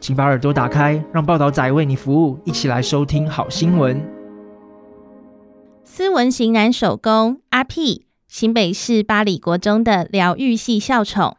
请把耳朵打开，让报道仔为你服务，一起来收听好新闻。斯文型男手工阿屁，新北市八里国中的疗愈系校宠。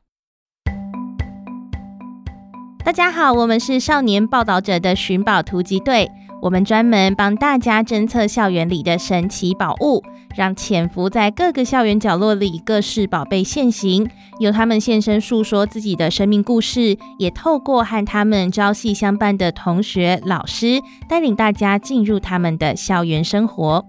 大家好，我们是少年报道者的寻宝突击队。我们专门帮大家侦测校园里的神奇宝物，让潜伏在各个校园角落里各式宝贝现形，由他们现身诉说自己的生命故事，也透过和他们朝夕相伴的同学、老师，带领大家进入他们的校园生活。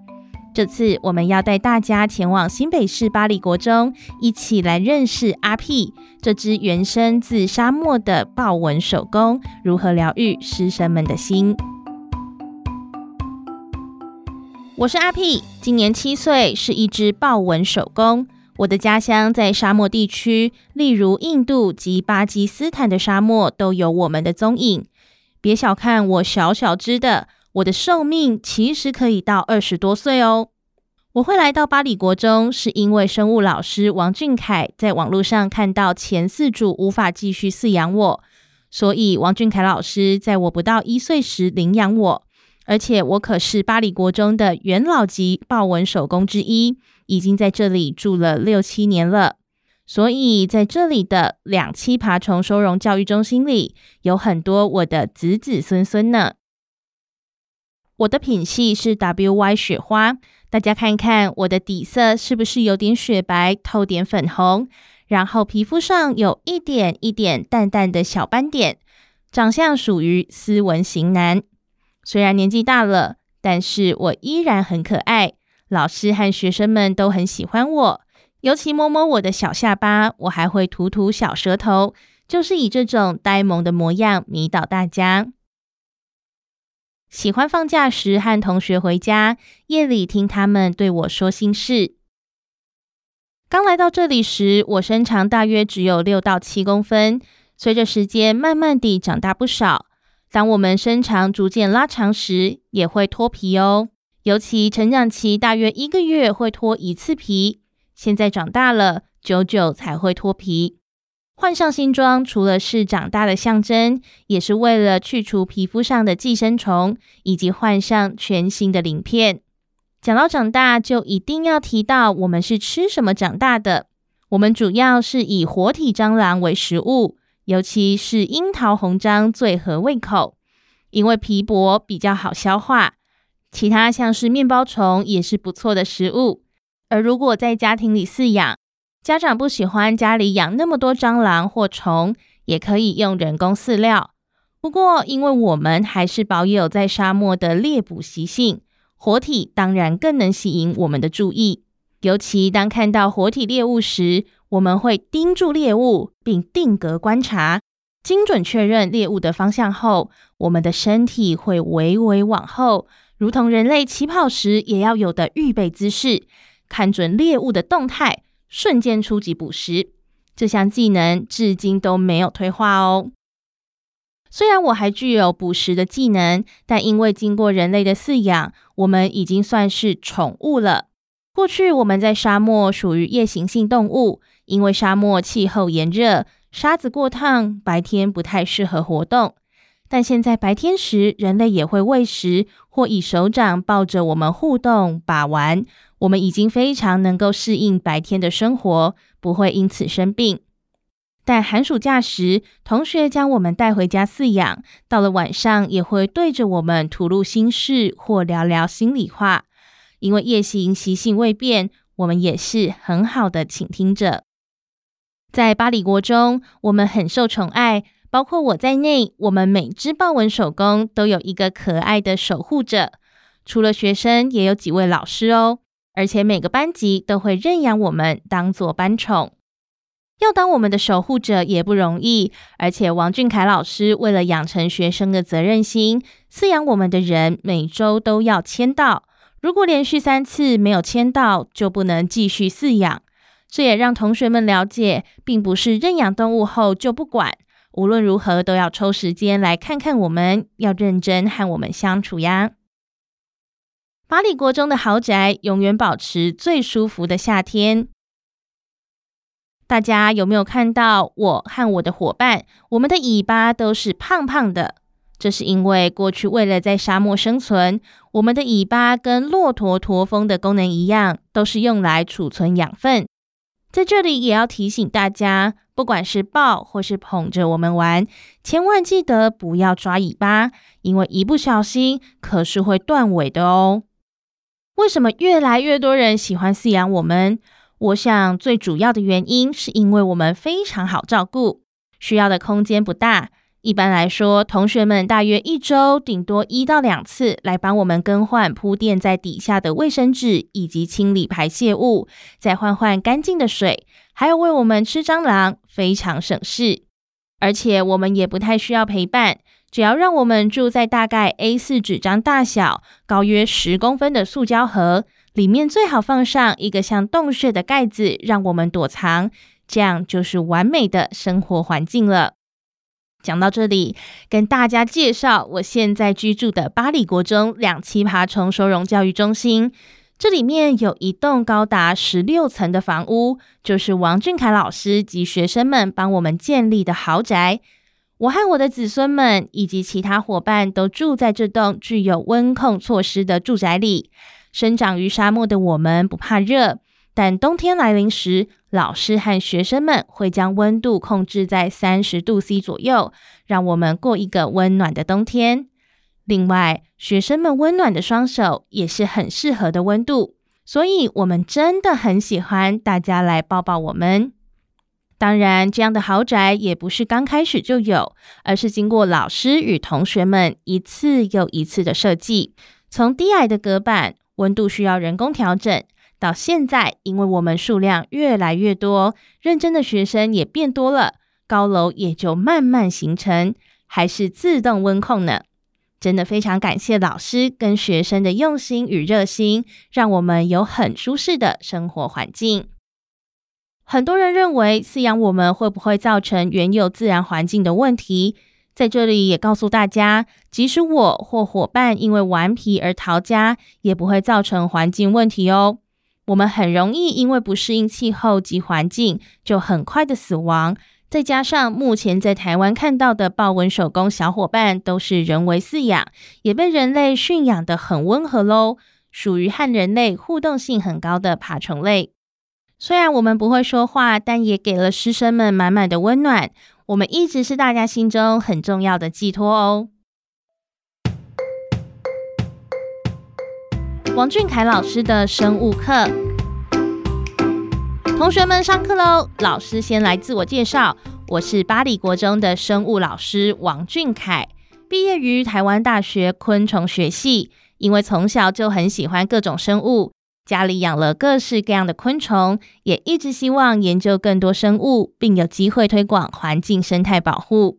这次我们要带大家前往新北市八里国中，一起来认识阿屁这只原生自沙漠的豹纹手工，如何疗愈师生们的心。我是阿屁，今年七岁，是一只豹纹手工。我的家乡在沙漠地区，例如印度及巴基斯坦的沙漠都有我们的踪影。别小看我小小只的，我的寿命其实可以到二十多岁哦。我会来到巴里国中，是因为生物老师王俊凯在网络上看到前饲主无法继续饲养我，所以王俊凯老师在我不到一岁时领养我。而且我可是巴里国中的元老级豹纹手工之一，已经在这里住了六七年了。所以在这里的两栖爬虫收容教育中心里，有很多我的子子孙孙呢。我的品系是 WY 雪花，大家看看我的底色是不是有点雪白，透点粉红，然后皮肤上有一点一点淡淡的小斑点，长相属于斯文型男。虽然年纪大了，但是我依然很可爱。老师和学生们都很喜欢我，尤其摸摸我的小下巴，我还会吐吐小舌头，就是以这种呆萌的模样迷倒大家。喜欢放假时和同学回家，夜里听他们对我说心事。刚来到这里时，我身长大约只有六到七公分，随着时间慢慢地长大不少。当我们身长逐渐拉长时，也会脱皮哦。尤其成长期大约一个月会脱一次皮，现在长大了，久久才会脱皮。换上新装，除了是长大的象征，也是为了去除皮肤上的寄生虫，以及换上全新的鳞片。讲到长大，就一定要提到我们是吃什么长大的。我们主要是以活体蟑螂为食物。尤其是樱桃红蟑最合胃口，因为皮薄比较好消化。其他像是面包虫也是不错的食物。而如果在家庭里饲养，家长不喜欢家里养那么多蟑螂或虫，也可以用人工饲料。不过，因为我们还是保有在沙漠的猎捕习性，活体当然更能吸引我们的注意。尤其当看到活体猎物时，我们会盯住猎物，并定格观察，精准确认猎物的方向后，我们的身体会微微往后，如同人类起跑时也要有的预备姿势，看准猎物的动态，瞬间出击捕食。这项技能至今都没有退化哦。虽然我还具有捕食的技能，但因为经过人类的饲养，我们已经算是宠物了。过去我们在沙漠属于夜行性动物。因为沙漠气候炎热，沙子过烫，白天不太适合活动。但现在白天时，人类也会喂食或以手掌抱着我们互动把玩。我们已经非常能够适应白天的生活，不会因此生病。但寒暑假时，同学将我们带回家饲养，到了晚上也会对着我们吐露心事或聊聊心里话。因为夜行习性未变，我们也是很好的倾听者。在巴里国中，我们很受宠爱，包括我在内，我们每只豹纹手工都有一个可爱的守护者。除了学生，也有几位老师哦，而且每个班级都会认养我们当做班宠。要当我们的守护者也不容易，而且王俊凯老师为了养成学生的责任心，饲养我们的人每周都要签到。如果连续三次没有签到，就不能继续饲养。这也让同学们了解，并不是认养动物后就不管，无论如何都要抽时间来看看我们，要认真和我们相处呀。八里国中的豪宅永远保持最舒服的夏天。大家有没有看到我和我的伙伴？我们的尾巴都是胖胖的，这是因为过去为了在沙漠生存，我们的尾巴跟骆驼驼峰的功能一样，都是用来储存养分。在这里也要提醒大家，不管是抱或是捧着我们玩，千万记得不要抓尾巴，因为一不小心可是会断尾的哦。为什么越来越多人喜欢饲养我们？我想最主要的原因是因为我们非常好照顾，需要的空间不大。一般来说，同学们大约一周顶多一到两次来帮我们更换铺垫在底下的卫生纸，以及清理排泄物，再换换干净的水，还有喂我们吃蟑螂，非常省事。而且我们也不太需要陪伴，只要让我们住在大概 A4 纸张大小、高约十公分的塑胶盒。里面最好放上一个像洞穴的盖子，让我们躲藏，这样就是完美的生活环境了。讲到这里，跟大家介绍我现在居住的八里国中两栖爬虫收容教育中心。这里面有一栋高达十六层的房屋，就是王俊凯老师及学生们帮我们建立的豪宅。我和我的子孙们以及其他伙伴都住在这栋具有温控措施的住宅里。生长于沙漠的我们不怕热，但冬天来临时，老师和学生们会将温度控制在三十度 C 左右，让我们过一个温暖的冬天。另外，学生们温暖的双手也是很适合的温度，所以我们真的很喜欢大家来抱抱我们。当然，这样的豪宅也不是刚开始就有，而是经过老师与同学们一次又一次的设计，从低矮的隔板。温度需要人工调整，到现在，因为我们数量越来越多，认真的学生也变多了，高楼也就慢慢形成，还是自动温控呢。真的非常感谢老师跟学生的用心与热心，让我们有很舒适的生活环境。很多人认为饲养我们会不会造成原有自然环境的问题？在这里也告诉大家，即使我或伙伴因为顽皮而逃家，也不会造成环境问题哦。我们很容易因为不适应气候及环境，就很快的死亡。再加上目前在台湾看到的豹纹守宫小伙伴都是人为饲养，也被人类驯养得很温和喽，属于和人类互动性很高的爬虫类。虽然我们不会说话，但也给了师生们满满的温暖。我们一直是大家心中很重要的寄托哦。王俊凯老师的生物课，同学们上课喽！老师先来自我介绍，我是八里国中的生物老师王俊凯，毕业于台湾大学昆虫学系，因为从小就很喜欢各种生物。家里养了各式各样的昆虫，也一直希望研究更多生物，并有机会推广环境生态保护。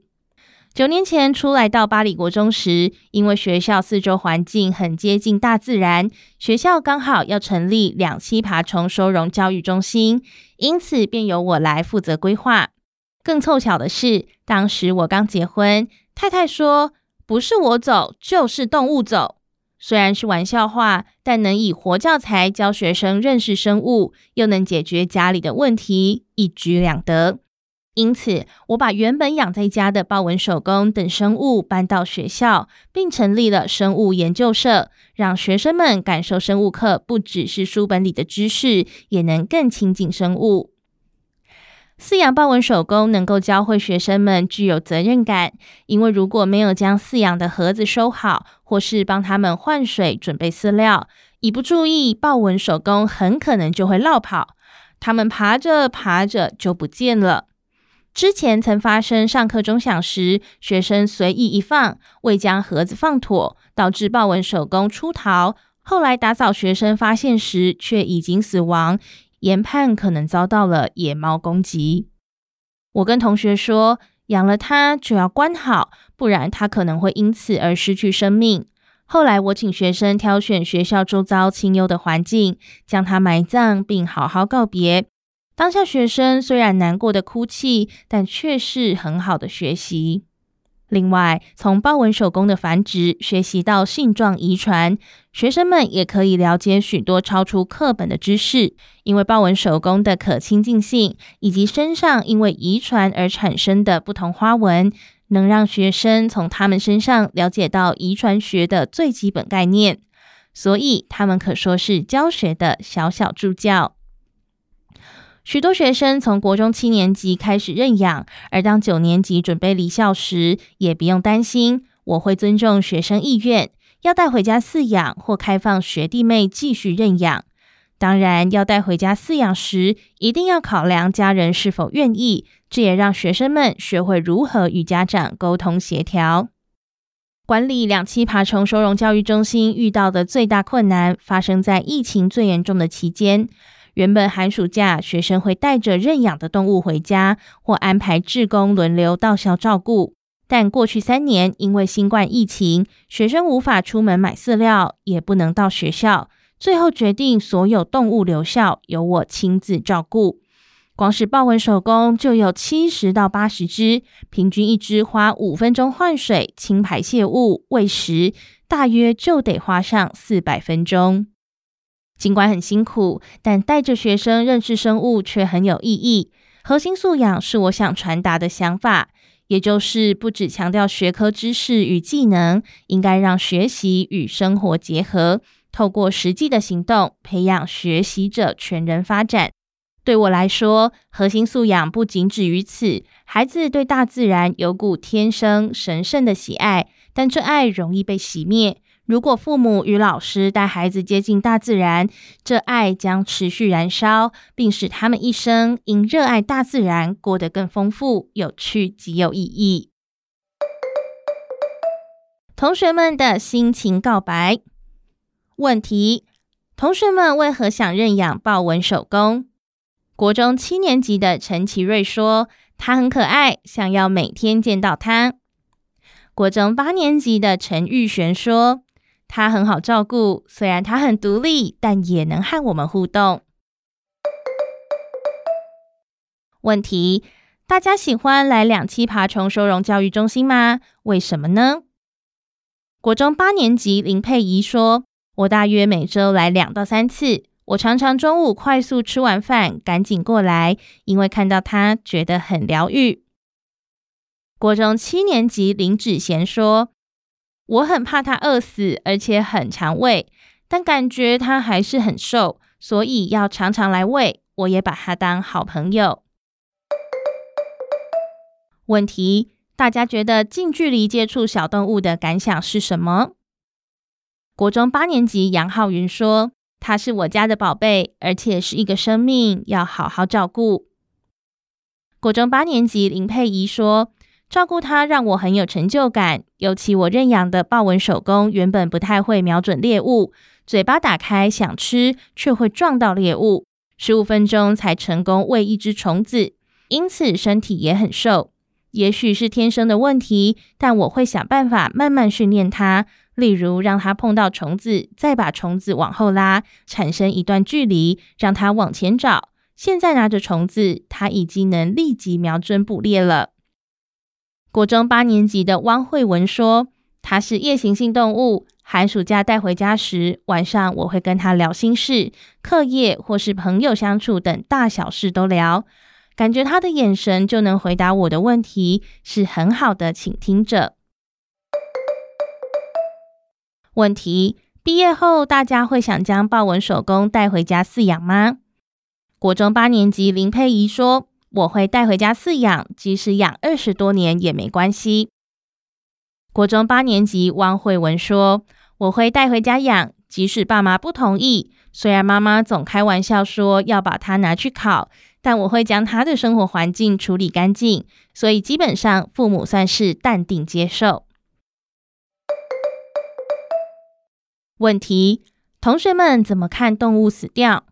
九年前初来到巴黎国中时，因为学校四周环境很接近大自然，学校刚好要成立两栖爬虫收容教育中心，因此便由我来负责规划。更凑巧的是，当时我刚结婚，太太说：“不是我走，就是动物走。”虽然是玩笑话，但能以活教材教学生认识生物，又能解决家里的问题，一举两得。因此，我把原本养在家的豹纹守宫等生物搬到学校，并成立了生物研究社，让学生们感受生物课不只是书本里的知识，也能更亲近生物。饲养豹纹守宫能够教会学生们具有责任感，因为如果没有将饲养的盒子收好，或是帮他们换水、准备饲料，一不注意，豹纹守宫很可能就会落跑，他们爬着爬着就不见了。之前曾发生上课钟响时，学生随意一放，未将盒子放妥，导致豹纹守宫出逃，后来打扫学生发现时，却已经死亡。研判可能遭到了野猫攻击。我跟同学说，养了它就要关好，不然它可能会因此而失去生命。后来我请学生挑选学校周遭清幽的环境，将它埋葬，并好好告别。当下学生虽然难过的哭泣，但却是很好的学习。另外，从豹纹守宫的繁殖学习到性状遗传，学生们也可以了解许多超出课本的知识。因为豹纹守宫的可亲近性，以及身上因为遗传而产生的不同花纹，能让学生从他们身上了解到遗传学的最基本概念。所以，他们可说是教学的小小助教。许多学生从国中七年级开始认养，而当九年级准备离校时，也不用担心，我会尊重学生意愿，要带回家饲养或开放学弟妹继续认养。当然，要带回家饲养时，一定要考量家人是否愿意。这也让学生们学会如何与家长沟通协调。管理两栖爬虫收容教育中心遇到的最大困难，发生在疫情最严重的期间。原本寒暑假，学生会带着认养的动物回家，或安排志工轮流到校照顾。但过去三年，因为新冠疫情，学生无法出门买饲料，也不能到学校，最后决定所有动物留校，由我亲自照顾。光是豹纹守宫就有七十到八十只，平均一只花五分钟换水、清排泄物、喂食，大约就得花上四百分钟。尽管很辛苦，但带着学生认识生物却很有意义。核心素养是我想传达的想法，也就是不只强调学科知识与技能，应该让学习与生活结合，透过实际的行动培养学习者全人发展。对我来说，核心素养不仅止于此。孩子对大自然有股天生神圣的喜爱，但这爱容易被熄灭。如果父母与老师带孩子接近大自然，这爱将持续燃烧，并使他们一生因热爱大自然过得更丰富、有趣及有意义。同学们的心情告白问题：同学们为何想认养豹纹守宫？国中七年级的陈奇瑞说：“他很可爱，想要每天见到他。”国中八年级的陈玉璇说。他很好照顾，虽然他很独立，但也能和我们互动。问题：大家喜欢来两栖爬虫收容教育中心吗？为什么呢？国中八年级林佩仪说：“我大约每周来两到三次，我常常中午快速吃完饭，赶紧过来，因为看到他觉得很疗愈。”国中七年级林芷贤说。我很怕它饿死，而且很馋喂，但感觉它还是很瘦，所以要常常来喂。我也把它当好朋友。问题：大家觉得近距离接触小动物的感想是什么？国中八年级杨浩云说：“它是我家的宝贝，而且是一个生命，要好好照顾。”国中八年级林佩仪说。照顾它让我很有成就感，尤其我认养的豹纹守宫原本不太会瞄准猎物，嘴巴打开想吃，却会撞到猎物，十五分钟才成功喂一只虫子，因此身体也很瘦。也许是天生的问题，但我会想办法慢慢训练它，例如让它碰到虫子，再把虫子往后拉，产生一段距离，让它往前找。现在拿着虫子，它已经能立即瞄准捕猎了。国中八年级的汪慧文说：“它是夜行性动物，寒暑假带回家时，晚上我会跟他聊心事、课业或是朋友相处等大小事都聊。感觉他的眼神就能回答我的问题，是很好的倾听者。”问题：毕业后大家会想将豹纹守宫带回家饲养吗？国中八年级林佩仪说。我会带回家饲养，即使养二十多年也没关系。国中八年级汪慧文说：“我会带回家养，即使爸妈不同意。虽然妈妈总开玩笑说要把它拿去烤，但我会将它的生活环境处理干净，所以基本上父母算是淡定接受。”问题：同学们怎么看动物死掉？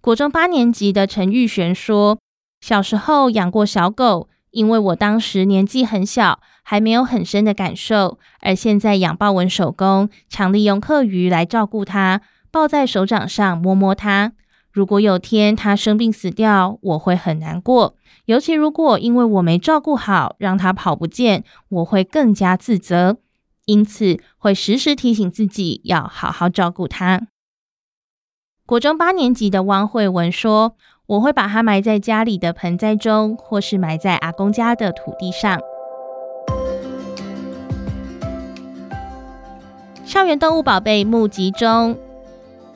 国中八年级的陈玉璇说。小时候养过小狗，因为我当时年纪很小，还没有很深的感受。而现在养豹纹守宫，常利用课余来照顾它，抱在手掌上摸摸它。如果有天它生病死掉，我会很难过。尤其如果因为我没照顾好，让它跑不见，我会更加自责。因此，会时时提醒自己要好好照顾它。国中八年级的汪慧文说：“我会把它埋在家里的盆栽中，或是埋在阿公家的土地上。”校园动物宝贝募集中，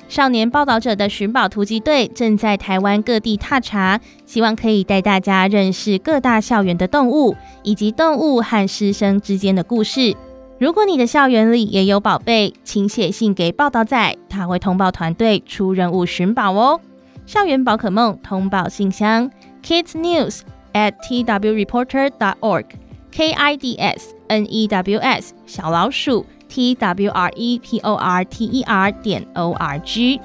少年报道者的寻宝突击队正在台湾各地踏查，希望可以带大家认识各大校园的动物，以及动物和师生之间的故事。如果你的校园里也有宝贝，请写信给报道仔，他会通报团队出任务寻宝哦。校园宝可梦通报信箱：kids news at twreporter dot org，k i d s n e w s 小老鼠 t w r e p o r t e r 点 o r g。